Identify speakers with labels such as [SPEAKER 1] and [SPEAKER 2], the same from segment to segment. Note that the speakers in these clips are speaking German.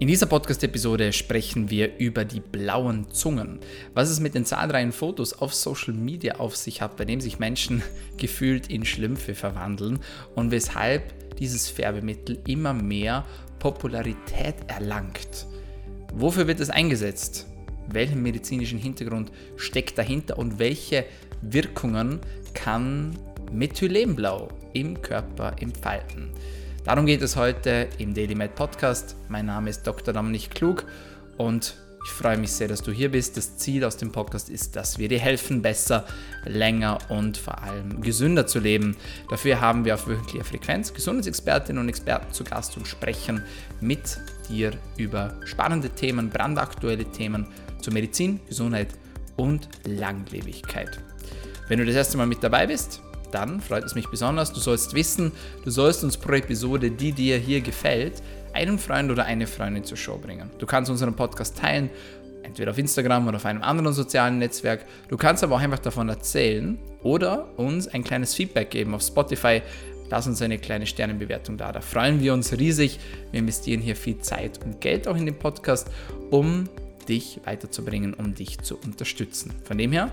[SPEAKER 1] In dieser Podcast-Episode sprechen wir über die blauen Zungen, was es mit den zahlreichen Fotos auf Social Media auf sich hat, bei dem sich Menschen gefühlt in Schlümpfe verwandeln und weshalb dieses Färbemittel immer mehr Popularität erlangt. Wofür wird es eingesetzt? Welchen medizinischen Hintergrund steckt dahinter und welche Wirkungen kann Methylenblau im Körper entfalten? Darum geht es heute im Daily Med Podcast. Mein Name ist Dr. Dominik Klug und ich freue mich sehr, dass du hier bist. Das Ziel aus dem Podcast ist, dass wir dir helfen, besser, länger und vor allem gesünder zu leben. Dafür haben wir auf wöchentlicher Frequenz Gesundheitsexpertinnen und Experten zu Gast und sprechen mit dir über spannende Themen, brandaktuelle Themen zur Medizin, Gesundheit und Langlebigkeit. Wenn du das erste Mal mit dabei bist, dann freut es mich besonders. Du sollst wissen, du sollst uns pro Episode, die dir hier gefällt, einen Freund oder eine Freundin zur Show bringen. Du kannst unseren Podcast teilen, entweder auf Instagram oder auf einem anderen sozialen Netzwerk. Du kannst aber auch einfach davon erzählen oder uns ein kleines Feedback geben auf Spotify. Lass uns eine kleine Sternenbewertung da. Da freuen wir uns riesig. Wir investieren hier viel Zeit und Geld auch in den Podcast, um dich weiterzubringen, um dich zu unterstützen. Von dem her,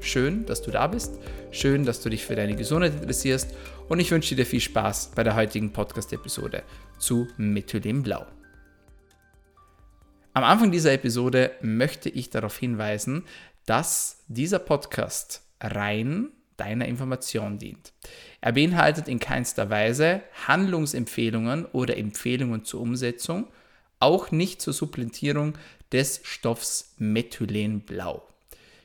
[SPEAKER 1] Schön, dass du da bist. Schön, dass du dich für deine Gesundheit interessierst. Und ich wünsche dir viel Spaß bei der heutigen Podcast-Episode zu Methylenblau. Am Anfang dieser Episode möchte ich darauf hinweisen, dass dieser Podcast rein deiner Information dient. Er beinhaltet in keinster Weise Handlungsempfehlungen oder Empfehlungen zur Umsetzung, auch nicht zur Supplementierung des Stoffs Methylenblau.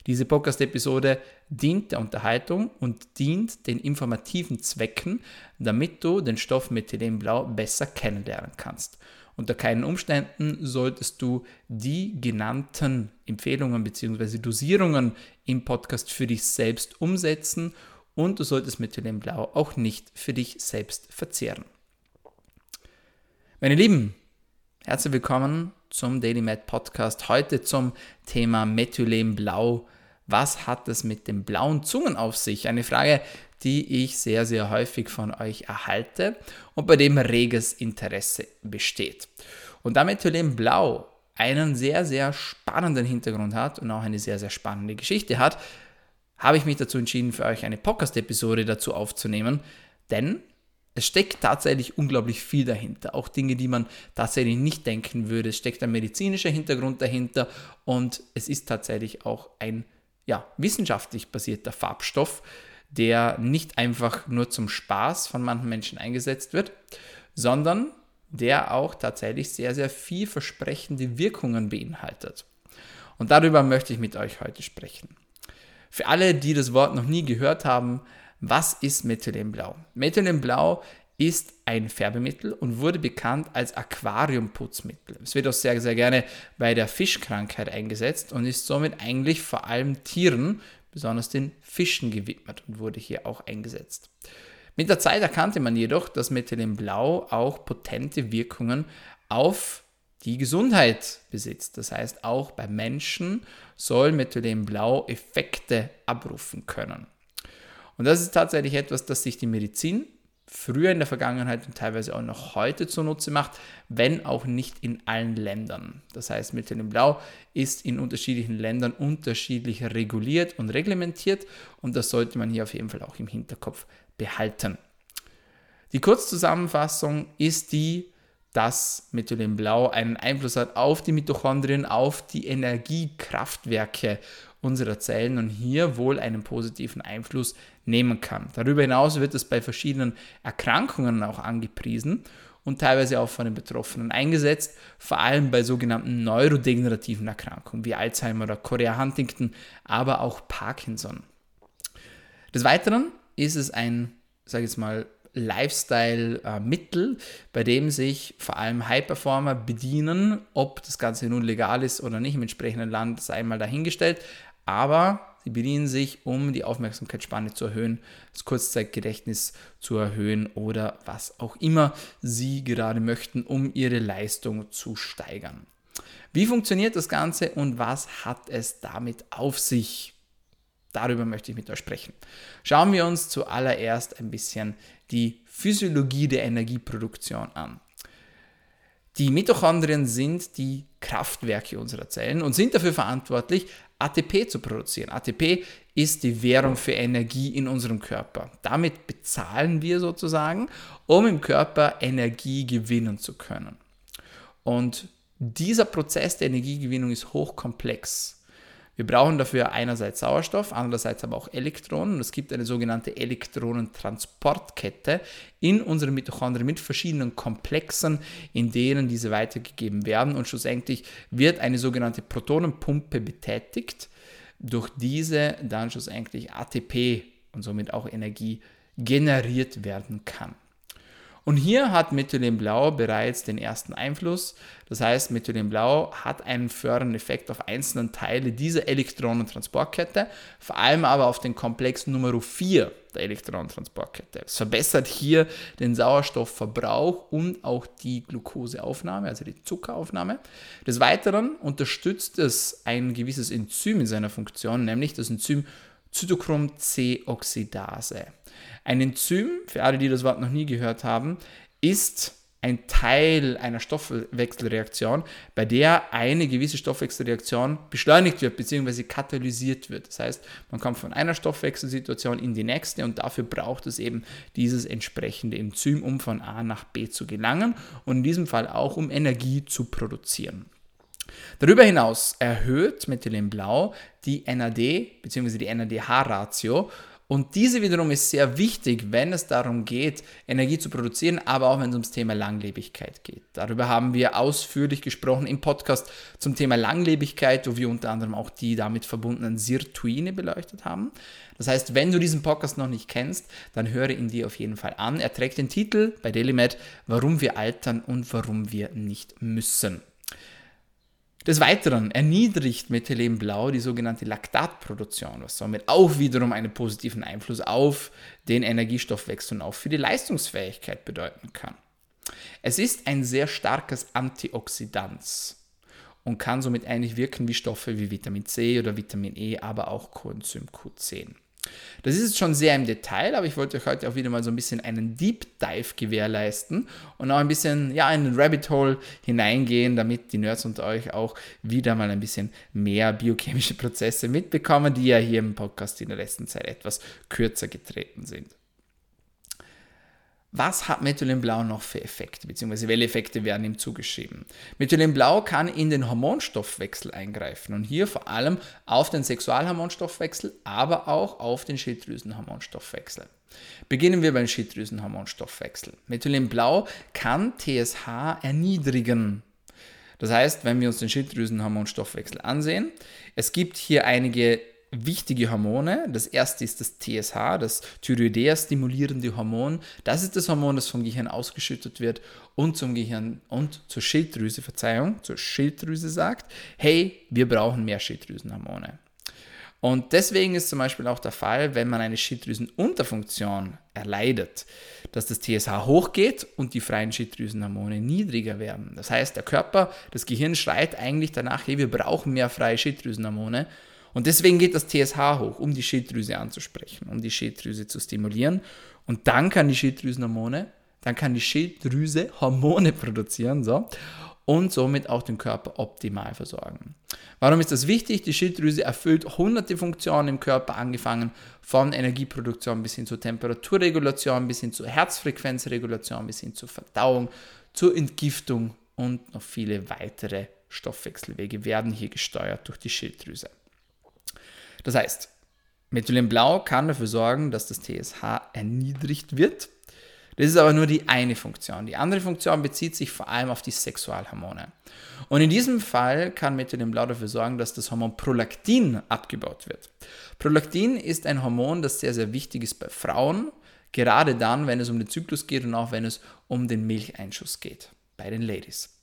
[SPEAKER 1] Diese Podcast-Episode dient der Unterhaltung und dient den informativen Zwecken, damit du den Stoff Methylenblau besser kennenlernen kannst. Unter keinen Umständen solltest du die genannten Empfehlungen bzw. Dosierungen im Podcast für dich selbst umsetzen und du solltest Methylenblau auch nicht für dich selbst verzehren. Meine Lieben, herzlich willkommen zum Daily Med Podcast. Heute zum Thema Methylenblau was hat es mit den blauen Zungen auf sich? Eine Frage, die ich sehr, sehr häufig von euch erhalte und bei dem reges Interesse besteht. Und da Methylenblau einen sehr, sehr spannenden Hintergrund hat und auch eine sehr, sehr spannende Geschichte hat, habe ich mich dazu entschieden, für euch eine Podcast-Episode dazu aufzunehmen, denn es steckt tatsächlich unglaublich viel dahinter. Auch Dinge, die man tatsächlich nicht denken würde. Es steckt ein medizinischer Hintergrund dahinter und es ist tatsächlich auch ein ja, wissenschaftlich basierter Farbstoff, der nicht einfach nur zum Spaß von manchen Menschen eingesetzt wird, sondern der auch tatsächlich sehr, sehr vielversprechende Wirkungen beinhaltet. Und darüber möchte ich mit euch heute sprechen. Für alle, die das Wort noch nie gehört haben, was ist Methylenblau? Methylenblau ist ein Färbemittel und wurde bekannt als Aquariumputzmittel. Es wird auch sehr, sehr gerne bei der Fischkrankheit eingesetzt und ist somit eigentlich vor allem Tieren, besonders den Fischen gewidmet und wurde hier auch eingesetzt. Mit der Zeit erkannte man jedoch, dass Methylenblau auch potente Wirkungen auf die Gesundheit besitzt. Das heißt, auch bei Menschen soll Methylenblau Effekte abrufen können. Und das ist tatsächlich etwas, das sich die Medizin früher in der Vergangenheit und teilweise auch noch heute zunutze macht, wenn auch nicht in allen Ländern. Das heißt, Methylenblau ist in unterschiedlichen Ländern unterschiedlich reguliert und reglementiert und das sollte man hier auf jeden Fall auch im Hinterkopf behalten. Die Kurzzusammenfassung ist die, dass Methylenblau einen Einfluss hat auf die Mitochondrien, auf die Energiekraftwerke unserer Zellen und hier wohl einen positiven Einfluss nehmen kann. Darüber hinaus wird es bei verschiedenen Erkrankungen auch angepriesen und teilweise auch von den Betroffenen eingesetzt, vor allem bei sogenannten neurodegenerativen Erkrankungen wie Alzheimer oder Chorea Huntington, aber auch Parkinson. Des Weiteren ist es ein, sage ich jetzt mal, Lifestyle-Mittel, bei dem sich vor allem High-Performer bedienen. Ob das Ganze nun legal ist oder nicht im entsprechenden Land, sei einmal dahingestellt aber sie bedienen sich, um die Aufmerksamkeitsspanne zu erhöhen, das Kurzzeitgedächtnis zu erhöhen oder was auch immer sie gerade möchten, um ihre Leistung zu steigern. Wie funktioniert das Ganze und was hat es damit auf sich? Darüber möchte ich mit euch sprechen. Schauen wir uns zuallererst ein bisschen die Physiologie der Energieproduktion an. Die Mitochondrien sind die Kraftwerke unserer Zellen und sind dafür verantwortlich, ATP zu produzieren. ATP ist die Währung für Energie in unserem Körper. Damit bezahlen wir sozusagen, um im Körper Energie gewinnen zu können. Und dieser Prozess der Energiegewinnung ist hochkomplex. Wir brauchen dafür einerseits Sauerstoff, andererseits aber auch Elektronen. Es gibt eine sogenannte Elektronentransportkette in unseren Mitochondrien mit verschiedenen Komplexen, in denen diese weitergegeben werden. Und schlussendlich wird eine sogenannte Protonenpumpe betätigt, durch diese dann schlussendlich ATP und somit auch Energie generiert werden kann. Und hier hat Methylenblau bereits den ersten Einfluss. Das heißt, Methylenblau hat einen fördernden Effekt auf einzelne Teile dieser Elektronentransportkette, vor allem aber auf den Komplex Nummer 4 der Elektronentransportkette. Es verbessert hier den Sauerstoffverbrauch und auch die Glukoseaufnahme, also die Zuckeraufnahme. Des Weiteren unterstützt es ein gewisses Enzym in seiner Funktion, nämlich das Enzym Zytochrom C-Oxidase. Ein Enzym, für alle, die das Wort noch nie gehört haben, ist ein Teil einer Stoffwechselreaktion, bei der eine gewisse Stoffwechselreaktion beschleunigt wird bzw. katalysiert wird. Das heißt, man kommt von einer Stoffwechselsituation in die nächste und dafür braucht es eben dieses entsprechende Enzym, um von A nach B zu gelangen und in diesem Fall auch um Energie zu produzieren. Darüber hinaus erhöht Methylenblau die NAD bzw. die NADH-Ratio und diese wiederum ist sehr wichtig, wenn es darum geht, Energie zu produzieren, aber auch wenn es ums Thema Langlebigkeit geht. Darüber haben wir ausführlich gesprochen im Podcast zum Thema Langlebigkeit, wo wir unter anderem auch die damit verbundenen Sirtuine beleuchtet haben. Das heißt, wenn du diesen Podcast noch nicht kennst, dann höre ihn dir auf jeden Fall an. Er trägt den Titel bei DailyMed, warum wir altern und warum wir nicht müssen. Des Weiteren erniedrigt Methylenblau die sogenannte Laktatproduktion, was somit auch wiederum einen positiven Einfluss auf den Energiestoffwechsel und auch für die Leistungsfähigkeit bedeuten kann. Es ist ein sehr starkes Antioxidant und kann somit ähnlich wirken wie Stoffe wie Vitamin C oder Vitamin E, aber auch Coenzym Q10. Das ist jetzt schon sehr im Detail, aber ich wollte euch heute auch wieder mal so ein bisschen einen Deep Dive gewährleisten und auch ein bisschen ja, in den Rabbit Hole hineingehen, damit die Nerds unter euch auch wieder mal ein bisschen mehr biochemische Prozesse mitbekommen, die ja hier im Podcast in der letzten Zeit etwas kürzer getreten sind. Was hat Methylenblau noch für Effekte, beziehungsweise welche Effekte werden ihm zugeschrieben? Methylenblau kann in den Hormonstoffwechsel eingreifen und hier vor allem auf den Sexualhormonstoffwechsel, aber auch auf den Schilddrüsenhormonstoffwechsel. Beginnen wir beim Schilddrüsenhormonstoffwechsel. Methylenblau kann TSH erniedrigen. Das heißt, wenn wir uns den Schilddrüsenhormonstoffwechsel ansehen, es gibt hier einige wichtige Hormone. Das erste ist das TSH, das Thyroidea-stimulierende Hormon. Das ist das Hormon, das vom Gehirn ausgeschüttet wird und zum Gehirn und zur Schilddrüse, Verzeihung, zur Schilddrüse sagt, hey, wir brauchen mehr Schilddrüsenhormone. Und deswegen ist zum Beispiel auch der Fall, wenn man eine Schilddrüsenunterfunktion erleidet, dass das TSH hochgeht und die freien Schilddrüsenhormone niedriger werden. Das heißt, der Körper, das Gehirn schreit eigentlich danach, hey, wir brauchen mehr freie Schilddrüsenhormone und deswegen geht das TSH hoch, um die Schilddrüse anzusprechen, um die Schilddrüse zu stimulieren. Und dann kann die Schilddrüsenhormone, dann kann die Schilddrüse Hormone produzieren, so, und somit auch den Körper optimal versorgen. Warum ist das wichtig? Die Schilddrüse erfüllt hunderte Funktionen im Körper, angefangen von Energieproduktion bis hin zur Temperaturregulation, bis hin zur Herzfrequenzregulation, bis hin zur Verdauung, zur Entgiftung und noch viele weitere Stoffwechselwege werden hier gesteuert durch die Schilddrüse. Das heißt, Methylenblau kann dafür sorgen, dass das TSH erniedrigt wird. Das ist aber nur die eine Funktion. Die andere Funktion bezieht sich vor allem auf die Sexualhormone. Und in diesem Fall kann Methylenblau dafür sorgen, dass das Hormon Prolaktin abgebaut wird. Prolaktin ist ein Hormon, das sehr, sehr wichtig ist bei Frauen, gerade dann, wenn es um den Zyklus geht und auch wenn es um den Milcheinschuss geht, bei den Ladies.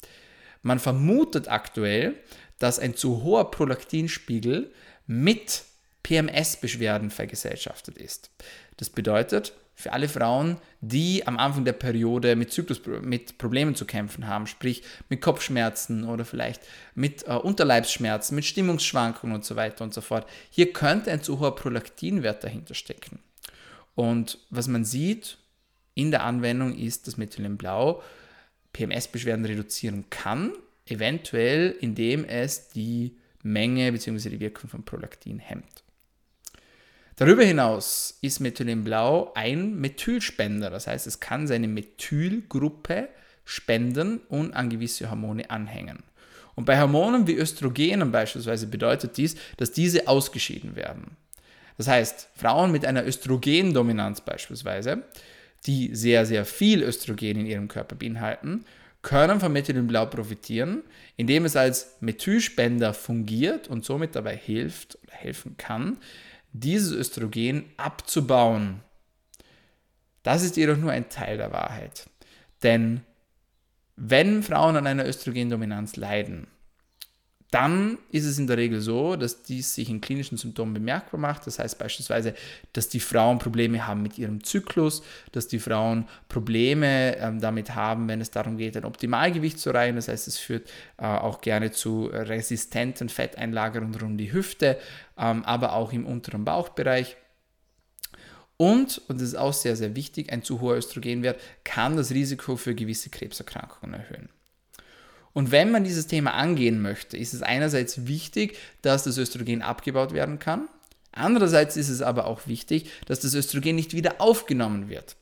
[SPEAKER 1] Man vermutet aktuell, dass ein zu hoher Prolaktinspiegel mit PMS-Beschwerden vergesellschaftet ist. Das bedeutet, für alle Frauen, die am Anfang der Periode mit Zyklus mit Problemen zu kämpfen haben, sprich mit Kopfschmerzen oder vielleicht mit äh, Unterleibsschmerzen, mit Stimmungsschwankungen und so weiter und so fort. Hier könnte ein zu hoher Prolaktinwert dahinter stecken. Und was man sieht in der Anwendung ist, dass Methylenblau PMS-Beschwerden reduzieren kann, eventuell indem es die Menge bzw. die Wirkung von Prolaktin hemmt. Darüber hinaus ist Methylenblau ein Methylspender, das heißt, es kann seine Methylgruppe spenden und an gewisse Hormone anhängen. Und bei Hormonen wie Östrogenen beispielsweise bedeutet dies, dass diese ausgeschieden werden. Das heißt, Frauen mit einer Östrogendominanz beispielsweise, die sehr, sehr viel Östrogen in ihrem Körper beinhalten, können von Methylenblau profitieren, indem es als Methylspender fungiert und somit dabei hilft oder helfen kann, dieses Östrogen abzubauen. Das ist jedoch nur ein Teil der Wahrheit. Denn wenn Frauen an einer Östrogendominanz leiden, dann ist es in der Regel so, dass dies sich in klinischen Symptomen bemerkbar macht. Das heißt beispielsweise, dass die Frauen Probleme haben mit ihrem Zyklus, dass die Frauen Probleme ähm, damit haben, wenn es darum geht, ein Optimalgewicht zu erreichen. Das heißt, es führt äh, auch gerne zu resistenten Fetteinlagerungen um die Hüfte, ähm, aber auch im unteren Bauchbereich. Und, und das ist auch sehr, sehr wichtig, ein zu hoher Östrogenwert kann das Risiko für gewisse Krebserkrankungen erhöhen. Und wenn man dieses Thema angehen möchte, ist es einerseits wichtig, dass das Östrogen abgebaut werden kann. Andererseits ist es aber auch wichtig, dass das Östrogen nicht wieder aufgenommen wird.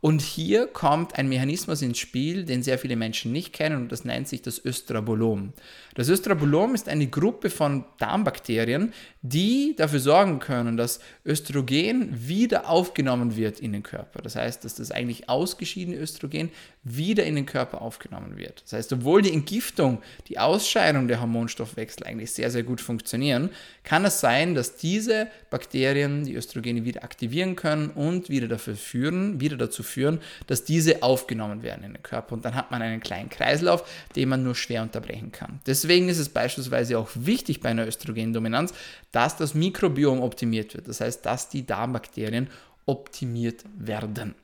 [SPEAKER 1] Und hier kommt ein Mechanismus ins Spiel, den sehr viele Menschen nicht kennen und das nennt sich das Östrabolom. Das Östrabolom ist eine Gruppe von Darmbakterien, die dafür sorgen können, dass Östrogen wieder aufgenommen wird in den Körper. Das heißt, dass das eigentlich ausgeschiedene Östrogen wieder in den Körper aufgenommen wird. Das heißt, obwohl die Entgiftung, die Ausscheidung der Hormonstoffwechsel eigentlich sehr, sehr gut funktionieren, kann es sein, dass diese Bakterien die Östrogene wieder aktivieren können und wieder dafür führen, wieder dazu führen, dass diese aufgenommen werden in den Körper. Und dann hat man einen kleinen Kreislauf, den man nur schwer unterbrechen kann. Deswegen ist es beispielsweise auch wichtig bei einer Östrogendominanz, dass das Mikrobiom optimiert wird. Das heißt, dass die Darmbakterien optimiert werden.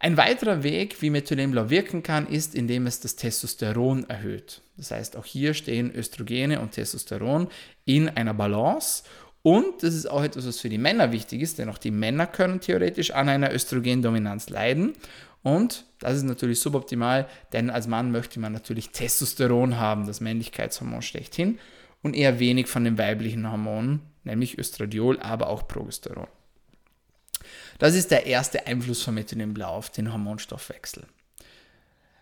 [SPEAKER 1] Ein weiterer Weg, wie Methylenblau wirken kann, ist, indem es das Testosteron erhöht. Das heißt, auch hier stehen Östrogene und Testosteron in einer Balance. Und das ist auch etwas, was für die Männer wichtig ist, denn auch die Männer können theoretisch an einer Östrogendominanz leiden. Und das ist natürlich suboptimal, denn als Mann möchte man natürlich Testosteron haben, das Männlichkeitshormon schlechthin, und eher wenig von den weiblichen Hormonen, nämlich Östradiol, aber auch Progesteron. Das ist der erste Einfluss von Methylenblau auf den Hormonstoffwechsel.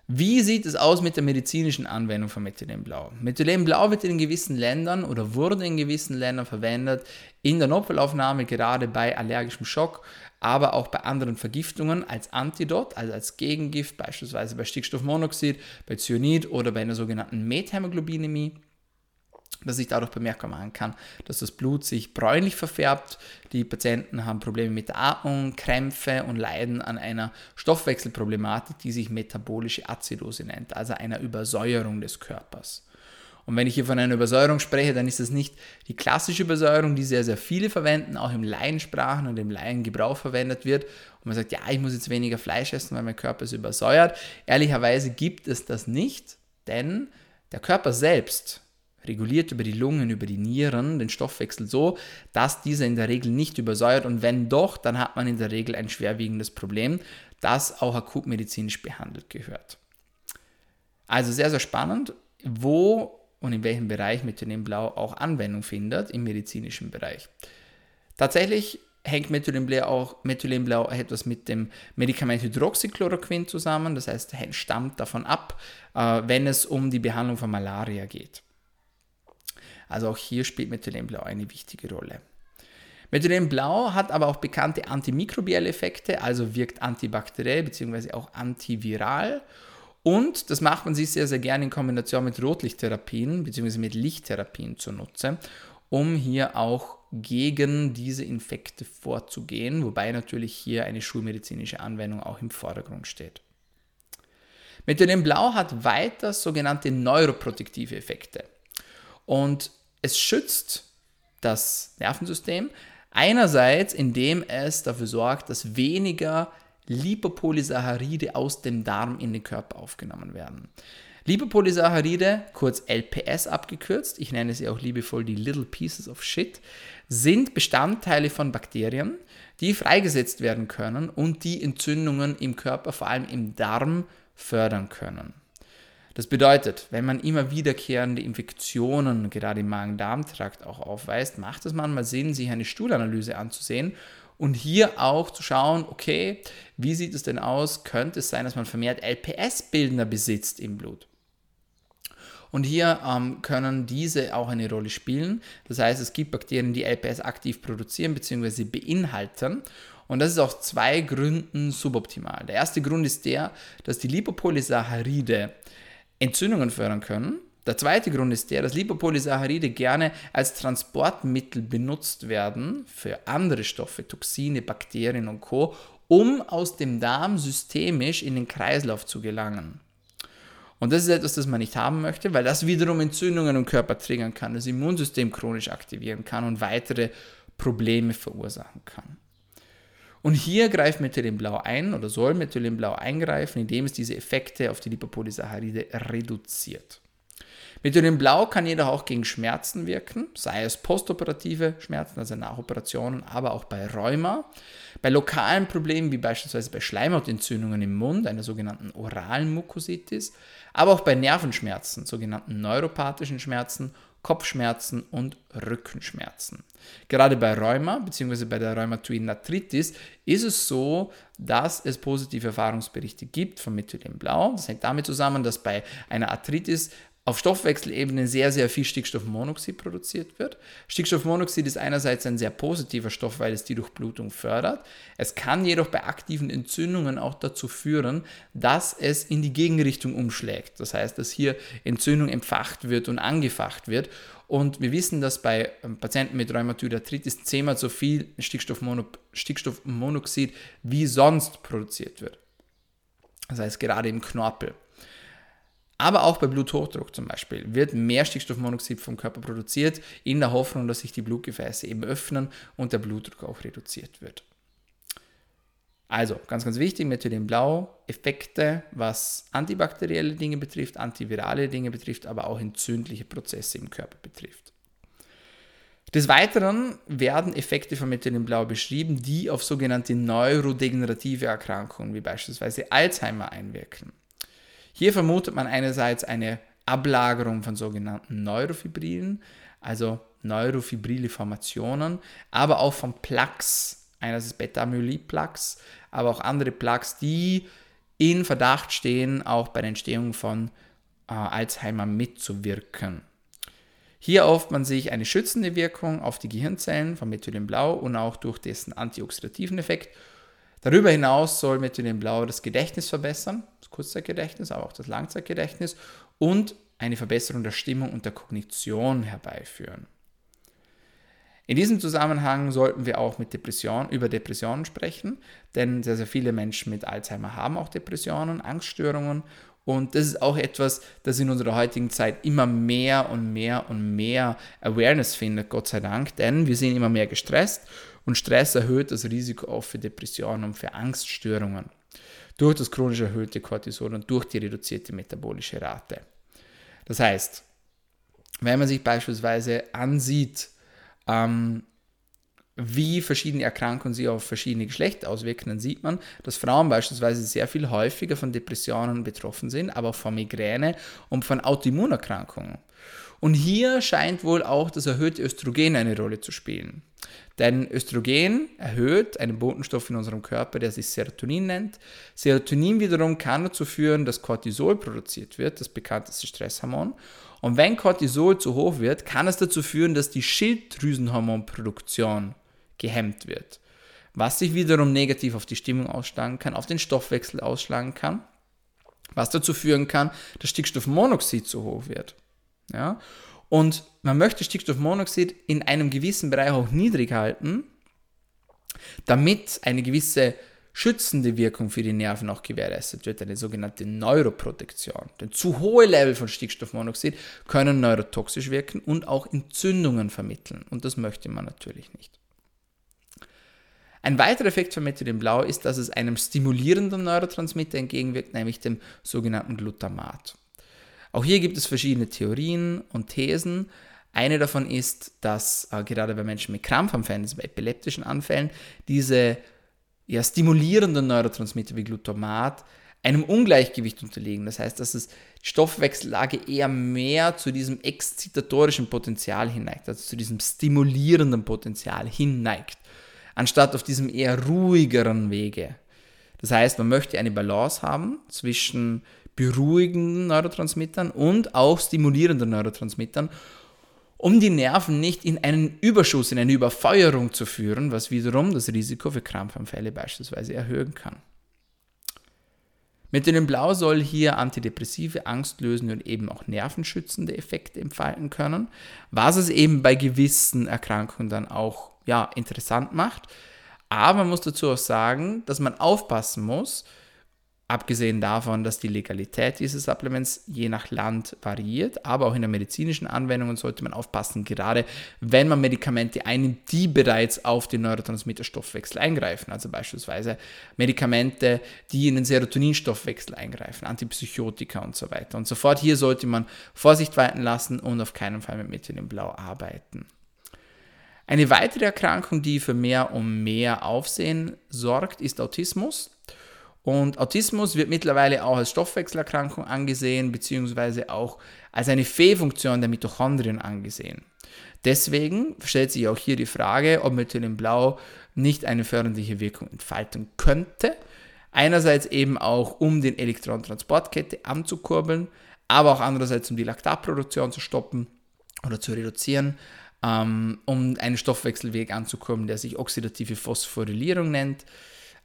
[SPEAKER 1] Wie sieht es aus mit der medizinischen Anwendung von Methylenblau? Methylenblau wird in gewissen Ländern oder wurde in gewissen Ländern verwendet in der Notfallaufnahme, gerade bei allergischem Schock, aber auch bei anderen Vergiftungen als Antidot, also als Gegengift, beispielsweise bei Stickstoffmonoxid, bei Cyanid oder bei einer sogenannten Methämoglobinemie dass sich dadurch bemerkbar machen kann, dass das Blut sich bräunlich verfärbt. Die Patienten haben Probleme mit der Atmung, Krämpfe und leiden an einer Stoffwechselproblematik, die sich metabolische Azidose nennt, also einer Übersäuerung des Körpers. Und wenn ich hier von einer Übersäuerung spreche, dann ist das nicht die klassische Übersäuerung, die sehr, sehr viele verwenden, auch im Laiensprachen und im Laiengebrauch verwendet wird. Und man sagt, ja, ich muss jetzt weniger Fleisch essen, weil mein Körper ist übersäuert. Ehrlicherweise gibt es das nicht, denn der Körper selbst reguliert über die Lungen, über die Nieren den Stoffwechsel so, dass dieser in der Regel nicht übersäuert und wenn doch, dann hat man in der Regel ein schwerwiegendes Problem, das auch akutmedizinisch behandelt gehört. Also sehr, sehr spannend, wo und in welchem Bereich Methylenblau auch Anwendung findet im medizinischen Bereich. Tatsächlich hängt Methylenblau auch Methylenblau etwas mit dem Medikament Hydroxychloroquin zusammen, das heißt, stammt davon ab, äh, wenn es um die Behandlung von Malaria geht. Also auch hier spielt Methylenblau eine wichtige Rolle. Methylenblau hat aber auch bekannte antimikrobielle Effekte, also wirkt antibakteriell bzw. auch antiviral. Und das macht man sich sehr, sehr gerne in Kombination mit Rotlichttherapien bzw. mit Lichttherapien zunutze, um hier auch gegen diese Infekte vorzugehen, wobei natürlich hier eine schulmedizinische Anwendung auch im Vordergrund steht. Methylenblau hat weiter sogenannte neuroprotektive Effekte. Und es schützt das Nervensystem einerseits, indem es dafür sorgt, dass weniger Lipopolysaccharide aus dem Darm in den Körper aufgenommen werden. Lipopolysaccharide, kurz LPS abgekürzt, ich nenne sie auch liebevoll die Little Pieces of Shit, sind Bestandteile von Bakterien, die freigesetzt werden können und die Entzündungen im Körper, vor allem im Darm, fördern können. Das bedeutet, wenn man immer wiederkehrende Infektionen, gerade im Magen-Darm-Trakt, auch aufweist, macht es manchmal Sinn, sich eine Stuhlanalyse anzusehen und hier auch zu schauen, okay, wie sieht es denn aus? Könnte es sein, dass man vermehrt LPS-Bildner besitzt im Blut? Und hier ähm, können diese auch eine Rolle spielen. Das heißt, es gibt Bakterien, die LPS aktiv produzieren bzw. beinhalten. Und das ist aus zwei Gründen suboptimal. Der erste Grund ist der, dass die Lipopolysaccharide Entzündungen fördern können. Der zweite Grund ist der, dass Lipopolysaccharide gerne als Transportmittel benutzt werden für andere Stoffe, Toxine, Bakterien und Co., um aus dem Darm systemisch in den Kreislauf zu gelangen. Und das ist etwas, das man nicht haben möchte, weil das wiederum Entzündungen im Körper triggern kann, das Immunsystem chronisch aktivieren kann und weitere Probleme verursachen kann. Und hier greift Methylenblau ein oder soll Methylenblau eingreifen, indem es diese Effekte auf die Lipopolysaccharide reduziert. Methylenblau kann jedoch auch gegen Schmerzen wirken, sei es postoperative Schmerzen, also nach Operationen, aber auch bei Rheuma. Bei lokalen Problemen wie beispielsweise bei Schleimhautentzündungen im Mund, einer sogenannten oralen Mukositis, aber auch bei Nervenschmerzen, sogenannten neuropathischen Schmerzen Kopfschmerzen und Rückenschmerzen. Gerade bei Rheuma bzw. bei der rheumatoiden Arthritis ist es so, dass es positive Erfahrungsberichte gibt von Methylenblau. Das hängt damit zusammen, dass bei einer Arthritis auf Stoffwechselebene sehr, sehr viel Stickstoffmonoxid produziert wird. Stickstoffmonoxid ist einerseits ein sehr positiver Stoff, weil es die Durchblutung fördert. Es kann jedoch bei aktiven Entzündungen auch dazu führen, dass es in die Gegenrichtung umschlägt. Das heißt, dass hier Entzündung empfacht wird und angefacht wird. Und wir wissen, dass bei ähm, Patienten mit Rheumatoid Arthritis zehnmal so viel Stickstoffmonoxid wie sonst produziert wird. Das heißt, gerade im Knorpel. Aber auch bei Bluthochdruck zum Beispiel wird mehr Stickstoffmonoxid vom Körper produziert, in der Hoffnung, dass sich die Blutgefäße eben öffnen und der Blutdruck auch reduziert wird. Also, ganz, ganz wichtig, Methylenblau, Effekte, was antibakterielle Dinge betrifft, antivirale Dinge betrifft, aber auch entzündliche Prozesse im Körper betrifft. Des Weiteren werden Effekte von Methylenblau beschrieben, die auf sogenannte neurodegenerative Erkrankungen wie beispielsweise Alzheimer einwirken. Hier vermutet man einerseits eine Ablagerung von sogenannten Neurofibrillen, also neurofibrile Formationen, aber auch von Plaques, einerseits Beta-Amyloid-Plaques, aber auch andere Plaques, die in Verdacht stehen, auch bei der Entstehung von äh, Alzheimer mitzuwirken. Hier erhofft man sich eine schützende Wirkung auf die Gehirnzellen von Methylenblau und auch durch dessen antioxidativen Effekt. Darüber hinaus soll Methylenblau das Gedächtnis verbessern, das Kurzzeitgedächtnis, aber auch das Langzeitgedächtnis und eine Verbesserung der Stimmung und der Kognition herbeiführen. In diesem Zusammenhang sollten wir auch mit Depression, über Depressionen sprechen, denn sehr, sehr viele Menschen mit Alzheimer haben auch Depressionen, Angststörungen und das ist auch etwas, das in unserer heutigen Zeit immer mehr und mehr und mehr Awareness findet, Gott sei Dank, denn wir sind immer mehr gestresst und Stress erhöht das Risiko auch für Depressionen und für Angststörungen durch das chronisch erhöhte Cortisol und durch die reduzierte metabolische Rate. Das heißt, wenn man sich beispielsweise ansieht, ähm, wie verschiedene Erkrankungen sich auf verschiedene Geschlechter auswirken, dann sieht man, dass Frauen beispielsweise sehr viel häufiger von Depressionen betroffen sind, aber auch von Migräne und von Autoimmunerkrankungen. Und hier scheint wohl auch das erhöhte Östrogen eine Rolle zu spielen. Denn Östrogen erhöht einen Botenstoff in unserem Körper, der sich Serotonin nennt. Serotonin wiederum kann dazu führen, dass Cortisol produziert wird, das bekannteste Stresshormon. Und wenn Cortisol zu hoch wird, kann es dazu führen, dass die Schilddrüsenhormonproduktion gehemmt wird. Was sich wiederum negativ auf die Stimmung ausschlagen kann, auf den Stoffwechsel ausschlagen kann, was dazu führen kann, dass Stickstoffmonoxid zu hoch wird. Ja? Und man möchte Stickstoffmonoxid in einem gewissen Bereich auch niedrig halten, damit eine gewisse schützende Wirkung für die Nerven auch gewährleistet wird, eine sogenannte Neuroprotektion. Denn zu hohe Level von Stickstoffmonoxid können neurotoxisch wirken und auch Entzündungen vermitteln. Und das möchte man natürlich nicht. Ein weiterer Effekt von Methylenblau ist, dass es einem stimulierenden Neurotransmitter entgegenwirkt, nämlich dem sogenannten Glutamat. Auch hier gibt es verschiedene Theorien und Thesen. Eine davon ist, dass äh, gerade bei Menschen mit Krampfanfällen, also bei epileptischen Anfällen, diese ja, stimulierenden Neurotransmitter wie Glutamat einem Ungleichgewicht unterliegen. Das heißt, dass es die Stoffwechsellage eher mehr zu diesem exzitatorischen Potenzial hinneigt, also zu diesem stimulierenden Potenzial hinneigt, anstatt auf diesem eher ruhigeren Wege. Das heißt, man möchte eine Balance haben zwischen beruhigenden Neurotransmittern und auch stimulierenden Neurotransmittern, um die Nerven nicht in einen Überschuss, in eine Überfeuerung zu führen, was wiederum das Risiko für Krampfanfälle beispielsweise erhöhen kann. Blau soll hier antidepressive, angstlösende und eben auch nervenschützende Effekte entfalten können, was es eben bei gewissen Erkrankungen dann auch ja, interessant macht. Aber man muss dazu auch sagen, dass man aufpassen muss, Abgesehen davon, dass die Legalität dieses Supplements je nach Land variiert, aber auch in der medizinischen Anwendung sollte man aufpassen, gerade wenn man Medikamente einnimmt, die bereits auf den Neurotransmitterstoffwechsel eingreifen, also beispielsweise Medikamente, die in den Serotoninstoffwechsel eingreifen, Antipsychotika und so weiter und so fort. Hier sollte man Vorsicht walten lassen und auf keinen Fall mit Methylenblau arbeiten. Eine weitere Erkrankung, die für mehr und mehr Aufsehen sorgt, ist Autismus. Und Autismus wird mittlerweile auch als Stoffwechselerkrankung angesehen, beziehungsweise auch als eine Fehlfunktion der Mitochondrien angesehen. Deswegen stellt sich auch hier die Frage, ob Methylenblau nicht eine förderliche Wirkung entfalten könnte. Einerseits eben auch, um den Elektrontransportkette anzukurbeln, aber auch andererseits, um die Laktatproduktion zu stoppen oder zu reduzieren, ähm, um einen Stoffwechselweg anzukurbeln, der sich oxidative Phosphorylierung nennt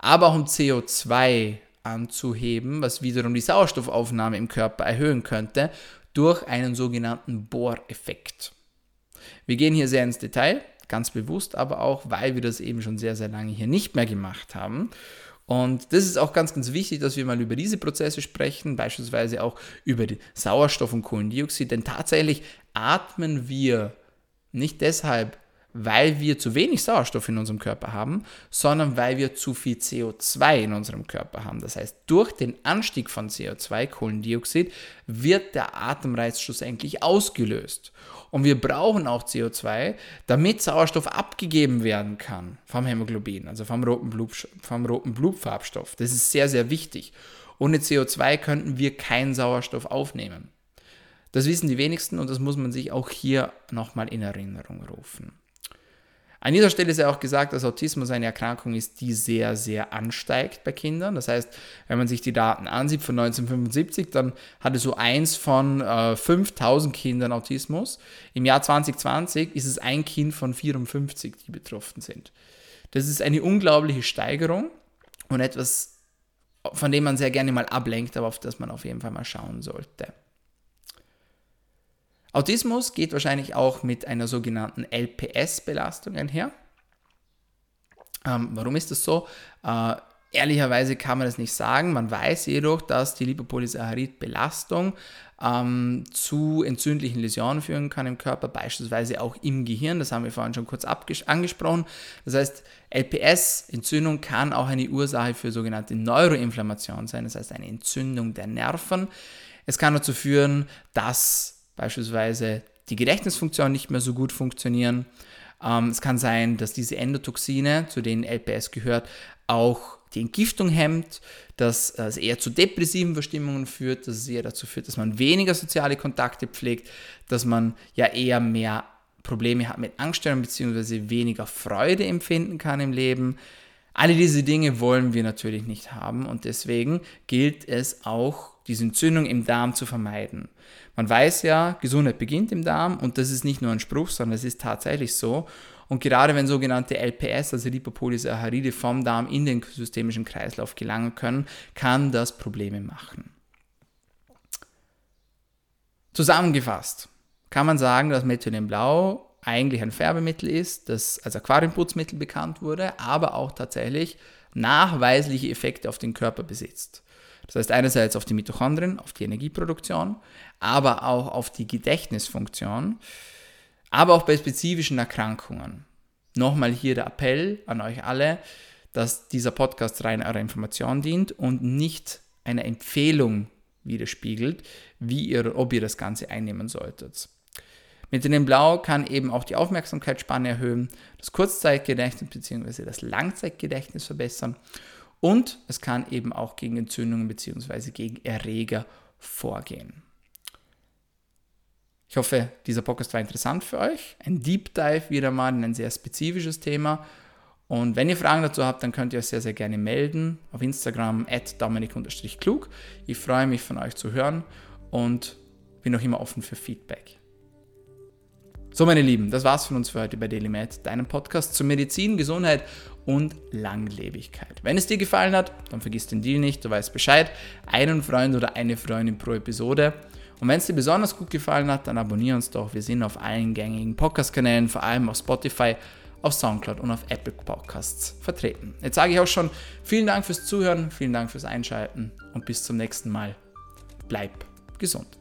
[SPEAKER 1] aber auch um CO2 anzuheben, was wiederum die Sauerstoffaufnahme im Körper erhöhen könnte durch einen sogenannten Bohreffekt. Wir gehen hier sehr ins Detail, ganz bewusst, aber auch, weil wir das eben schon sehr, sehr lange hier nicht mehr gemacht haben. Und das ist auch ganz, ganz wichtig, dass wir mal über diese Prozesse sprechen, beispielsweise auch über Sauerstoff und Kohlendioxid, denn tatsächlich atmen wir nicht deshalb weil wir zu wenig Sauerstoff in unserem Körper haben, sondern weil wir zu viel CO2 in unserem Körper haben. Das heißt, durch den Anstieg von CO2, Kohlendioxid, wird der Atemreiz schlussendlich ausgelöst. Und wir brauchen auch CO2, damit Sauerstoff abgegeben werden kann vom Hämoglobin, also vom roten, Blut, vom roten Blutfarbstoff. Das ist sehr, sehr wichtig. Ohne CO2 könnten wir keinen Sauerstoff aufnehmen. Das wissen die wenigsten und das muss man sich auch hier nochmal in Erinnerung rufen. An dieser Stelle ist ja auch gesagt, dass Autismus eine Erkrankung ist, die sehr, sehr ansteigt bei Kindern. Das heißt, wenn man sich die Daten ansieht von 1975, dann hatte so eins von äh, 5000 Kindern Autismus. Im Jahr 2020 ist es ein Kind von 54, die betroffen sind. Das ist eine unglaubliche Steigerung und etwas, von dem man sehr gerne mal ablenkt, aber auf das man auf jeden Fall mal schauen sollte. Autismus geht wahrscheinlich auch mit einer sogenannten LPS-Belastung einher. Ähm, warum ist das so? Äh, ehrlicherweise kann man das nicht sagen. Man weiß jedoch, dass die Lipopolysaccharid-Belastung ähm, zu entzündlichen Läsionen führen kann im Körper, beispielsweise auch im Gehirn. Das haben wir vorhin schon kurz angesprochen. Das heißt, LPS-Entzündung kann auch eine Ursache für sogenannte Neuroinflammation sein, das heißt eine Entzündung der Nerven. Es kann dazu führen, dass beispielsweise die Gedächtnisfunktion nicht mehr so gut funktionieren. Ähm, es kann sein, dass diese Endotoxine, zu denen LPS gehört, auch die Entgiftung hemmt, dass es eher zu depressiven Verstimmungen führt, dass es eher dazu führt, dass man weniger soziale Kontakte pflegt, dass man ja eher mehr Probleme hat mit Angststörungen bzw. weniger Freude empfinden kann im Leben. Alle diese Dinge wollen wir natürlich nicht haben und deswegen gilt es auch, diese Entzündung im Darm zu vermeiden. Man weiß ja, Gesundheit beginnt im Darm und das ist nicht nur ein Spruch, sondern es ist tatsächlich so. Und gerade wenn sogenannte LPS, also Lipopolysaccharide, vom Darm in den systemischen Kreislauf gelangen können, kann das Probleme machen. Zusammengefasst kann man sagen, dass Methylenblau eigentlich ein Färbemittel ist, das als Aquariumputzmittel bekannt wurde, aber auch tatsächlich nachweisliche Effekte auf den Körper besitzt. Das heißt einerseits auf die Mitochondrien, auf die Energieproduktion, aber auch auf die Gedächtnisfunktion, aber auch bei spezifischen Erkrankungen. Nochmal hier der Appell an euch alle, dass dieser Podcast rein eurer Information dient und nicht einer Empfehlung widerspiegelt, wie ihr, ob ihr das Ganze einnehmen solltet. Mit dem Blau kann eben auch die Aufmerksamkeitsspanne erhöhen, das Kurzzeitgedächtnis bzw. das Langzeitgedächtnis verbessern und es kann eben auch gegen Entzündungen bzw. gegen Erreger vorgehen. Ich hoffe, dieser Podcast war interessant für euch. Ein Deep Dive wieder mal in ein sehr spezifisches Thema. Und wenn ihr Fragen dazu habt, dann könnt ihr euch sehr, sehr gerne melden auf Instagram at dominik-klug. Ich freue mich von euch zu hören und bin auch immer offen für Feedback. So, meine Lieben, das war's von uns für heute bei DailyMed, deinem Podcast zu Medizin, Gesundheit und Langlebigkeit. Wenn es dir gefallen hat, dann vergiss den Deal nicht, du weißt Bescheid. Einen Freund oder eine Freundin pro Episode. Und wenn es dir besonders gut gefallen hat, dann abonniere uns doch. Wir sind auf allen gängigen Podcast-Kanälen, vor allem auf Spotify, auf Soundcloud und auf Apple Podcasts vertreten. Jetzt sage ich auch schon vielen Dank fürs Zuhören, vielen Dank fürs Einschalten und bis zum nächsten Mal. Bleib gesund.